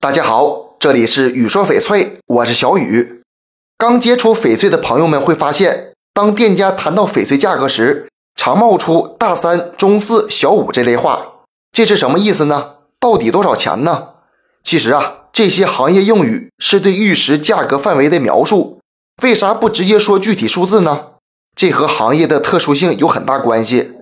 大家好，这里是雨说翡翠，我是小雨。刚接触翡翠的朋友们会发现，当店家谈到翡翠价格时，常冒出大三、中四、小五这类话，这是什么意思呢？到底多少钱呢？其实啊，这些行业用语是对玉石价格范围的描述，为啥不直接说具体数字呢？这和行业的特殊性有很大关系。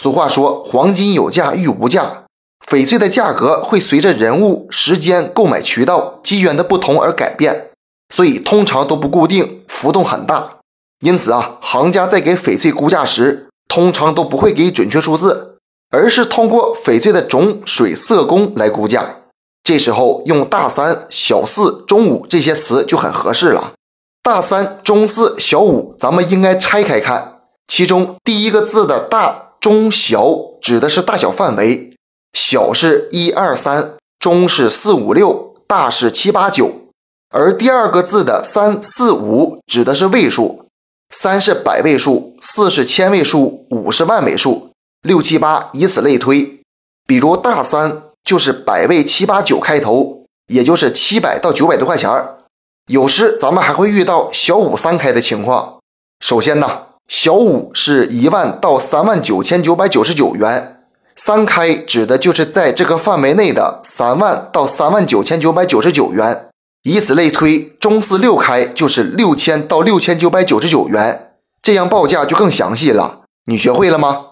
俗话说：“黄金有价，玉无价。”翡翠的价格会随着人物、时间、购买渠道、机缘的不同而改变，所以通常都不固定，浮动很大。因此啊，行家在给翡翠估价时，通常都不会给准确数字，而是通过翡翠的种、水、色、工来估价。这时候用大三、小四、中五这些词就很合适了。大三、中四、小五，咱们应该拆开看，其中第一个字的大、中、小指的是大小范围。小是一二三，中是四五六，大是七八九。而第二个字的三四五指的是位数，三是百位数，四是千位数，五是万位数，六七八以此类推。比如大三就是百位七八九开头，也就是七百到九百多块钱儿。有时咱们还会遇到小五三开的情况。首先呢，小五是一万到三万九千九百九十九元。三开指的就是在这个范围内的三万到三万九千九百九十九元，以此类推，中四六开就是六千到六千九百九十九元，这样报价就更详细了。你学会了吗？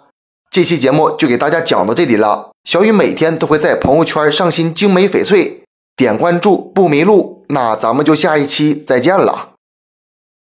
这期节目就给大家讲到这里了。小雨每天都会在朋友圈上新精美翡翠，点关注不迷路。那咱们就下一期再见了。